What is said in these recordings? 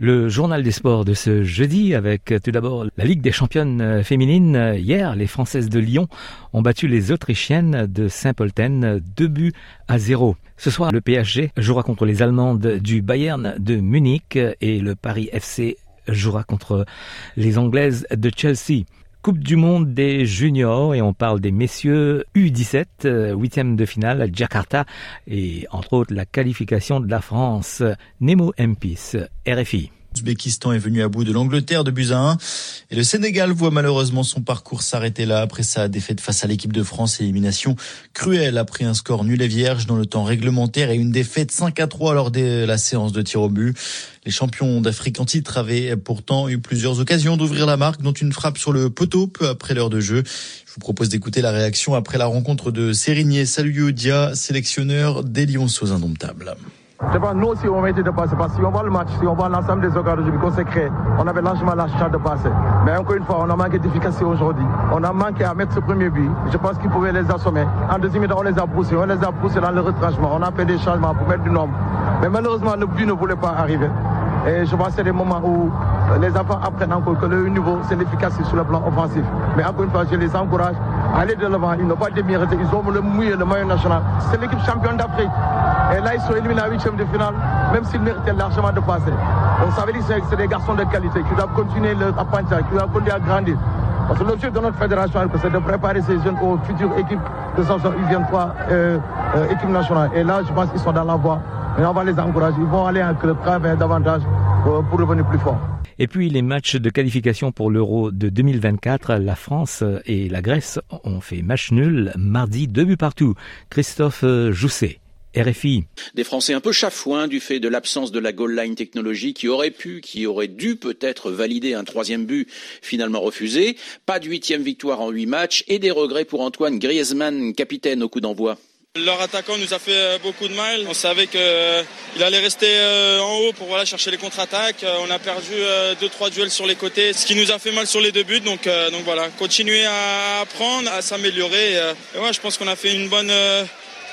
Le journal des sports de ce jeudi avec tout d'abord la Ligue des championnes féminines. Hier, les Françaises de Lyon ont battu les Autrichiennes de Saint-Polten 2 buts à 0. Ce soir, le PSG jouera contre les Allemandes du Bayern de Munich et le Paris FC jouera contre les Anglaises de Chelsea. Coupe du monde des juniors et on parle des messieurs U17, euh, huitième de finale à Jakarta et entre autres la qualification de la France. Nemo Mpis, RFI. L'Ouzbékistan est venu à bout de l'Angleterre de buts à 1 et le Sénégal voit malheureusement son parcours s'arrêter là après sa défaite face à l'équipe de France élimination cruelle après un score nul et vierge dans le temps réglementaire et une défaite 5 à 3 lors de la séance de tir au but. Les champions d'Afrique en titre avaient pourtant eu plusieurs occasions d'ouvrir la marque dont une frappe sur le poteau peu après l'heure de jeu. Je vous propose d'écouter la réaction après la rencontre de Sérigné Saluyodia, sélectionneur des Lyonceaux indomptables. Je pense nous aussi on mérite de passer parce que si on voit le match, si on voit l'ensemble des occasions qu'on s'est on avait largement la chance de passer. Mais encore une fois, on a manqué d'efficacité aujourd'hui. On a manqué à mettre ce premier but. Je pense qu'il pouvait les assommer. En deuxième temps, on les a poussés. On les a poussés dans le retranchement. On a fait des changements pour mettre du nombre. Mais malheureusement, le but ne voulait pas arriver. Et je pense que c'est des moments où les enfants apprennent encore que le niveau, c'est l'efficacité sur le plan offensif. Mais encore une fois, je les encourage aller de l'avant. Ils n'ont pas démérité. Ils ont le mouillé, le maillot national. C'est l'équipe championne d'Afrique. Et là, ils sont éliminés à huitième de finale, même s'ils méritaient largement de passer. On savait que c'est des garçons de qualité qui doivent continuer leur apprentissage, qui doivent continuer à grandir. Parce que l'objectif de notre fédération, c'est de préparer ces jeunes aux futures équipes de son U23 euh, euh, équipe nationale. Et là, je pense qu'ils sont dans la voie. Et on va les encourager. Ils vont aller en club travailler davantage pour, pour revenir plus fort. Et puis les matchs de qualification pour l'Euro de 2024, la France et la Grèce ont fait match nul mardi, deux buts partout. Christophe Jousset. RFI. Des Français un peu chafouins du fait de l'absence de la goal line technologie qui aurait pu, qui aurait dû peut-être valider un troisième but finalement refusé. Pas de huitième victoire en huit matchs et des regrets pour Antoine Griezmann, capitaine au coup d'envoi. Leur attaquant nous a fait beaucoup de mal. On savait qu'il allait rester en haut pour voilà, chercher les contre-attaques. On a perdu deux trois duels sur les côtés, ce qui nous a fait mal sur les deux buts. Donc, donc voilà, continuer à apprendre, à s'améliorer. Et ouais, je pense qu'on a fait une bonne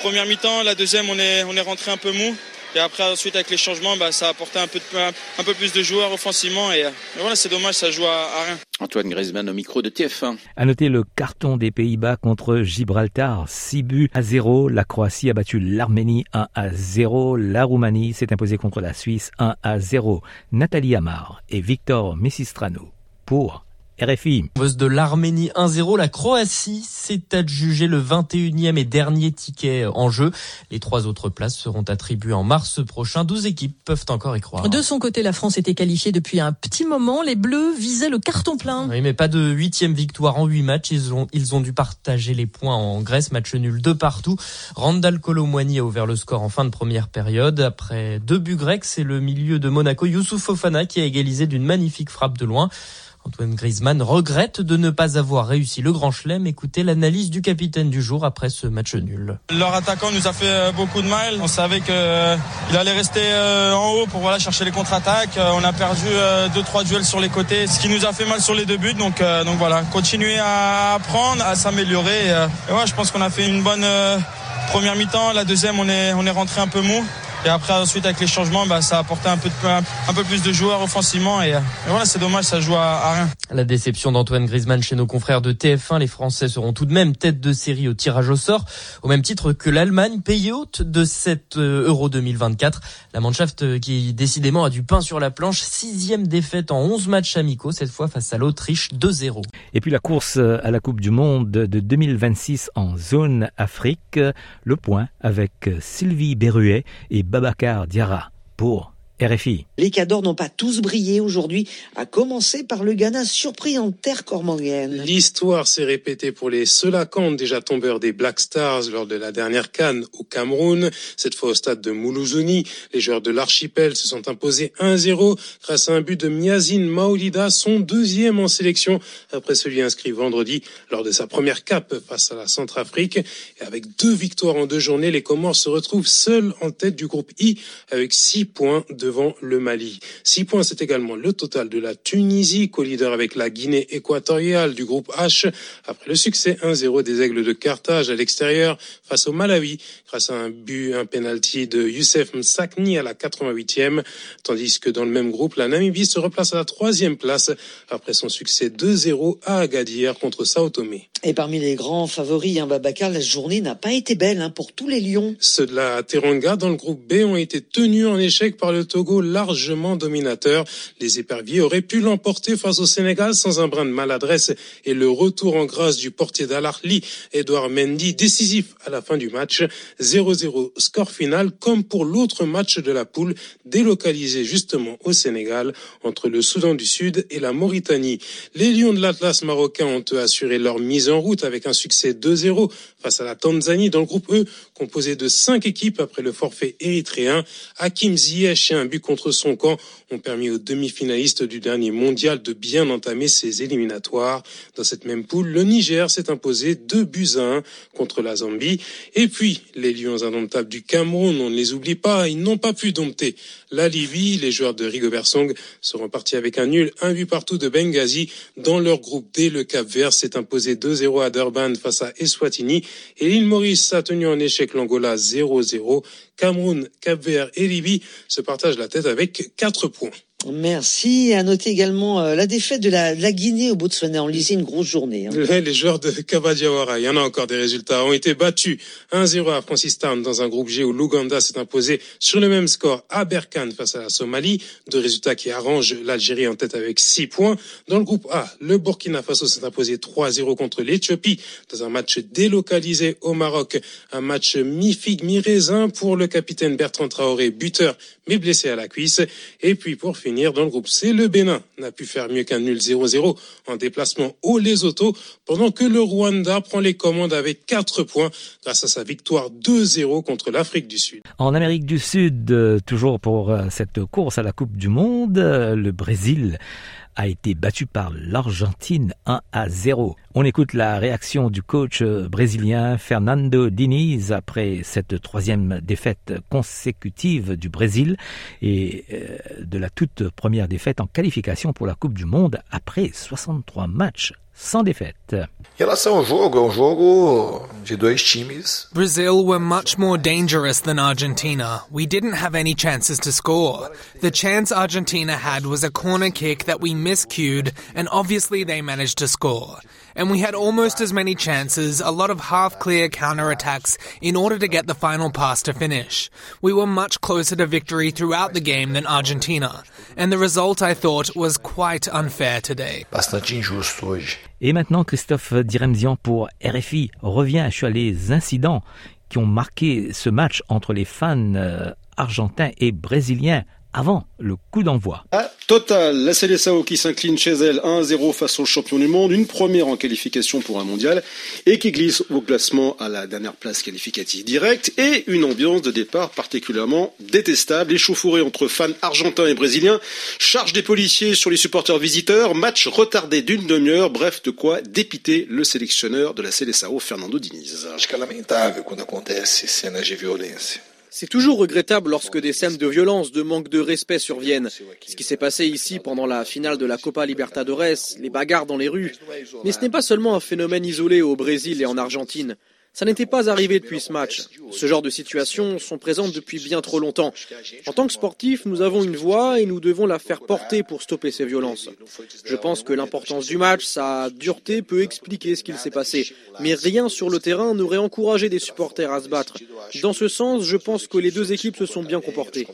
première mi-temps, la deuxième, on est, on est rentré un peu mou. Et après, ensuite, avec les changements, bah, ça a apporté un peu, de, un peu plus de joueurs offensivement. Et, et voilà, c'est dommage, ça joue à, à, rien. Antoine Griezmann au micro de TF1. À noter le carton des Pays-Bas contre Gibraltar. 6 buts à 0. La Croatie a battu l'Arménie 1 à 0. La Roumanie s'est imposée contre la Suisse 1 à 0. Nathalie Amar et Victor Messistrano pour RFI. De l'Arménie 1-0, la Croatie s'est adjugée le 21e et dernier ticket en jeu. Les trois autres places seront attribuées en mars prochain. 12 équipes peuvent encore y croire. De son côté, la France était qualifiée depuis un petit moment. Les Bleus visaient le carton plein. Oui, mais pas de huitième victoire en huit matchs. Ils ont, ils ont dû partager les points en Grèce. Match nul de partout. Randall Colomwani a ouvert le score en fin de première période. Après deux buts grecs, c'est le milieu de Monaco, Youssouf Fofana, qui a égalisé d'une magnifique frappe de loin. Antoine Griezmann regrette de ne pas avoir réussi le grand chelem. Écoutez l'analyse du capitaine du jour après ce match nul. Leur attaquant nous a fait beaucoup de mal. On savait qu'il allait rester en haut pour voilà, chercher les contre-attaques. On a perdu deux trois duels sur les côtés, ce qui nous a fait mal sur les deux buts. Donc, donc voilà, continuer à apprendre, à s'améliorer. Et ouais, je pense qu'on a fait une bonne première mi-temps. La deuxième, on est, on est rentré un peu mou. Et après, ensuite, avec les changements, bah, ça a apporté un peu, de, un peu plus de joueurs offensivement. Et, et voilà, c'est dommage, ça joue à, à, rien. La déception d'Antoine Griezmann chez nos confrères de TF1. Les Français seront tout de même tête de série au tirage au sort, au même titre que l'Allemagne, pays hôte de cette Euro 2024. La Mannschaft qui, décidément, a du pain sur la planche. Sixième défaite en 11 matchs amicaux, cette fois face à l'Autriche, 2-0. Et puis la course à la Coupe du Monde de 2026 en zone Afrique. Le point avec Sylvie Berruet et Babacar Diarra pour RFI. Les Cadors n'ont pas tous brillé aujourd'hui, à commencer par le Ghana surpris en terre cormangienne. L'histoire s'est répétée pour les Selacan, déjà tombeurs des Black Stars lors de la dernière canne au Cameroun. Cette fois au stade de Moulouzouni, les joueurs de l'archipel se sont imposés 1-0 grâce à un but de Miazine Maolida, son deuxième en sélection après celui inscrit vendredi lors de sa première cape face à la Centrafrique. Et avec deux victoires en deux journées, les Comores se retrouvent seuls en tête du groupe I avec six points devant le Mali. Six points, c'est également le total de la Tunisie, co-leader avec la Guinée équatoriale du groupe H, après le succès 1-0 des Aigles de Carthage à l'extérieur face au Malawi, grâce à un but, un penalty de Youssef Msakni à la 88e, tandis que dans le même groupe, la Namibie se replace à la troisième place après son succès 2-0 à Agadir contre Sao Tomé. Et parmi les grands favoris, hein, Babacar, la journée n'a pas été belle hein, pour tous les Lions. Ceux de la Teranga dans le groupe B ont été tenus en échec par le Togo largement dominateur. Les éperviers auraient pu l'emporter face au Sénégal sans un brin de maladresse et le retour en grâce du portier d'Alarli, Edouard Mendy, décisif à la fin du match. 0-0 score final comme pour l'autre match de la poule délocalisé justement au Sénégal entre le Soudan du Sud et la Mauritanie. Les Lions de l'Atlas marocain ont assuré leur mise route avec un succès 2-0 face à la Tanzanie dans le groupe E, composé de cinq équipes après le forfait érythréen. Hakim Ziyech et un but contre son camp ont permis aux demi-finalistes du dernier mondial de bien entamer ses éliminatoires. Dans cette même poule, le Niger s'est imposé 2 buts à 1 contre la Zambie. Et puis, les Lions indomptables du Cameroun, on ne les oublie pas, ils n'ont pas pu dompter la Libye. Les joueurs de Rigobert Song seront partis avec un nul, un but partout de Benghazi. Dans leur groupe D, le Cap Vert s'est imposé 2-0 à Durban face à Eswatini et l'île Maurice a tenu en échec l'Angola 0-0. Cameroun, Cap-Vert et Libye se partagent la tête avec 4 points. Merci. À noter également euh, la défaite de la, de la, Guinée au Botswana. On lisait une grosse journée. Hein. Les joueurs de Kabadiawara, il y en a encore des résultats, ont été battus 1-0 à Francistown dans un groupe G où l'Ouganda s'est imposé sur le même score à Berkane face à la Somalie. Deux résultats qui arrangent l'Algérie en tête avec 6 points. Dans le groupe A, le Burkina Faso s'est imposé 3-0 contre l'Éthiopie dans un match délocalisé au Maroc. Un match mi-figue, mi-raisin pour le capitaine Bertrand Traoré, buteur mais blessé à la cuisse. Et puis pour finir, dans le groupe le Bénin n'a pu faire mieux qu'un nul 0-0 en déplacement au Lesotho, pendant que le Rwanda prend les commandes avec 4 points grâce à sa victoire 2-0 contre l'Afrique du Sud. En Amérique du Sud, euh, toujours pour euh, cette course à la Coupe du Monde, euh, le Brésil a été battu par l'Argentine 1 à 0. On écoute la réaction du coach brésilien Fernando Diniz après cette troisième défaite consécutive du Brésil et de la toute première défaite en qualification pour la Coupe du Monde après 63 matchs sans défaite. Em relação ao jogo, é um jogo de dois times. Brazil were much more dangerous than Argentina. We didn't have any chances to score. The chance Argentina had was a corner kick that we miscued, and obviously they managed to score. And we had almost as many chances, a lot of half clear counter-attacks in order to get the final pass to finish. We were much closer to victory throughout the game than Argentina, and the result I thought was quite unfair today. Bastante injusto hoje. Et maintenant, Christophe Diremzian pour RFI revient sur les incidents qui ont marqué ce match entre les fans euh, argentins et brésiliens avant le coup d'envoi. Total, la Célessao qui s'incline chez elle 1-0 face au champion du monde, une première en qualification pour un mondial et qui glisse au classement à la dernière place qualificative directe et une ambiance de départ particulièrement détestable, échauffourée entre fans argentins et brésiliens, charge des policiers sur les supporters visiteurs, match retardé d'une demi-heure, bref de quoi dépiter le sélectionneur de la Célessao, Fernando Diniz. C'est toujours regrettable lorsque des scènes de violence, de manque de respect surviennent. Ce qui s'est passé ici pendant la finale de la Copa Libertadores, les bagarres dans les rues. Mais ce n'est pas seulement un phénomène isolé au Brésil et en Argentine. Ça n'était pas arrivé depuis ce match. Ce genre de situations sont présentes depuis bien trop longtemps. En tant que sportif, nous avons une voix et nous devons la faire porter pour stopper ces violences. Je pense que l'importance du match, sa dureté peut expliquer ce qu'il s'est passé. Mais rien sur le terrain n'aurait encouragé des supporters à se battre. Dans ce sens, je pense que les deux équipes se sont bien comportées.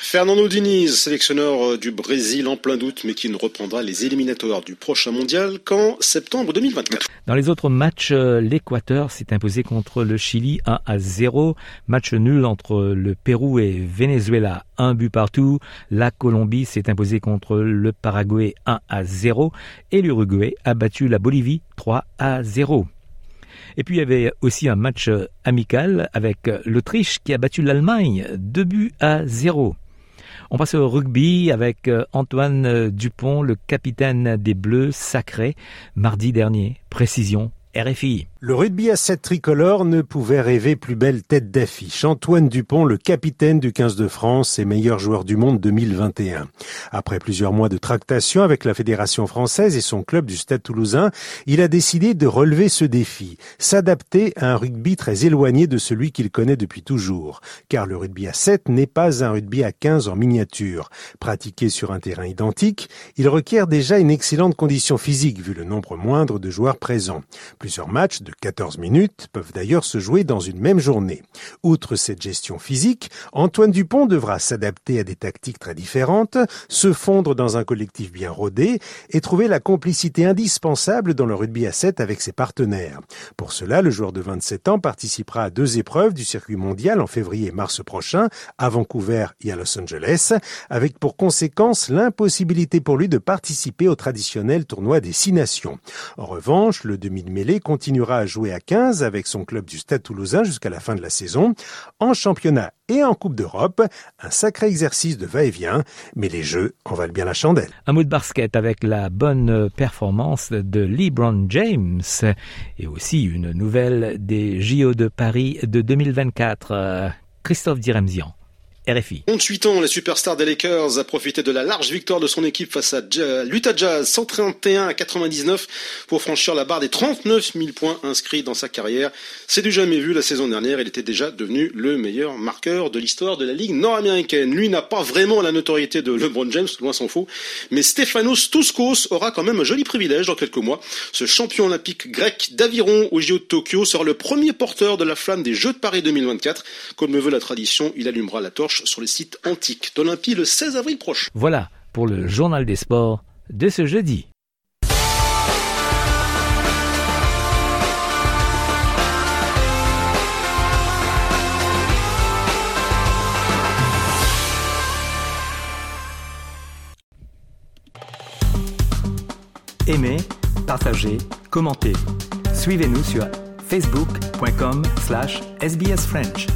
Fernando Diniz, sélectionneur euh, du Brésil en plein doute, mais qui ne reprendra les éliminatoires du prochain mondial qu'en septembre 2024. Dans les autres matchs, euh, l'Équateur s'est imposé contre le Chili 1 à 0. Match nul entre le Pérou et Venezuela, un but partout. La Colombie s'est imposée contre le Paraguay 1 à 0. Et l'Uruguay a battu la Bolivie 3 à 0. Et puis il y avait aussi un match amical avec l'Autriche qui a battu l'Allemagne 2 buts à 0. On passe au rugby avec euh, Antoine euh, Dupont, le capitaine des Bleus sacrés, mardi dernier. Précision RFI. Le rugby à 7 tricolore ne pouvait rêver plus belle tête d'affiche. Antoine Dupont, le capitaine du 15 de France et meilleur joueur du monde 2021. Après plusieurs mois de tractation avec la Fédération française et son club du Stade toulousain, il a décidé de relever ce défi, s'adapter à un rugby très éloigné de celui qu'il connaît depuis toujours. Car le rugby à 7 n'est pas un rugby à 15 en miniature. Pratiqué sur un terrain identique, il requiert déjà une excellente condition physique vu le nombre moindre de joueurs présents. Plusieurs matchs 14 minutes peuvent d'ailleurs se jouer dans une même journée. Outre cette gestion physique, Antoine Dupont devra s'adapter à des tactiques très différentes, se fondre dans un collectif bien rodé et trouver la complicité indispensable dans le rugby à 7 avec ses partenaires. Pour cela, le joueur de 27 ans participera à deux épreuves du circuit mondial en février et mars prochain, à Vancouver et à Los Angeles, avec pour conséquence l'impossibilité pour lui de participer au traditionnel tournoi des six nations. En revanche, le demi de mêlée continuera à jouer à 15 avec son club du Stade toulousain jusqu'à la fin de la saison. En championnat et en Coupe d'Europe, un sacré exercice de va-et-vient, mais les jeux en valent bien la chandelle. Un mot de basket avec la bonne performance de LeBron James et aussi une nouvelle des JO de Paris de 2024. Christophe Diremzian. RFI. 28 ans, la superstar des Lakers a profité de la large victoire de son équipe face à l'Utah Jazz 131 à 99 pour franchir la barre des 39 000 points inscrits dans sa carrière. C'est du jamais vu la saison dernière. Il était déjà devenu le meilleur marqueur de l'histoire de la ligue nord-américaine. Lui n'a pas vraiment la notoriété de LeBron James, loin s'en faut. Mais Stefanos Touskos aura quand même un joli privilège dans quelques mois. Ce champion olympique grec d'aviron au JO de Tokyo sera le premier porteur de la flamme des Jeux de Paris 2024. Comme le veut la tradition, il allumera la torche sur les sites antiques d'Olympie le 16 avril prochain. Voilà pour le journal des sports de ce jeudi. Aimez, partagez, commentez. Suivez-nous sur facebook.com slash sbsfrench.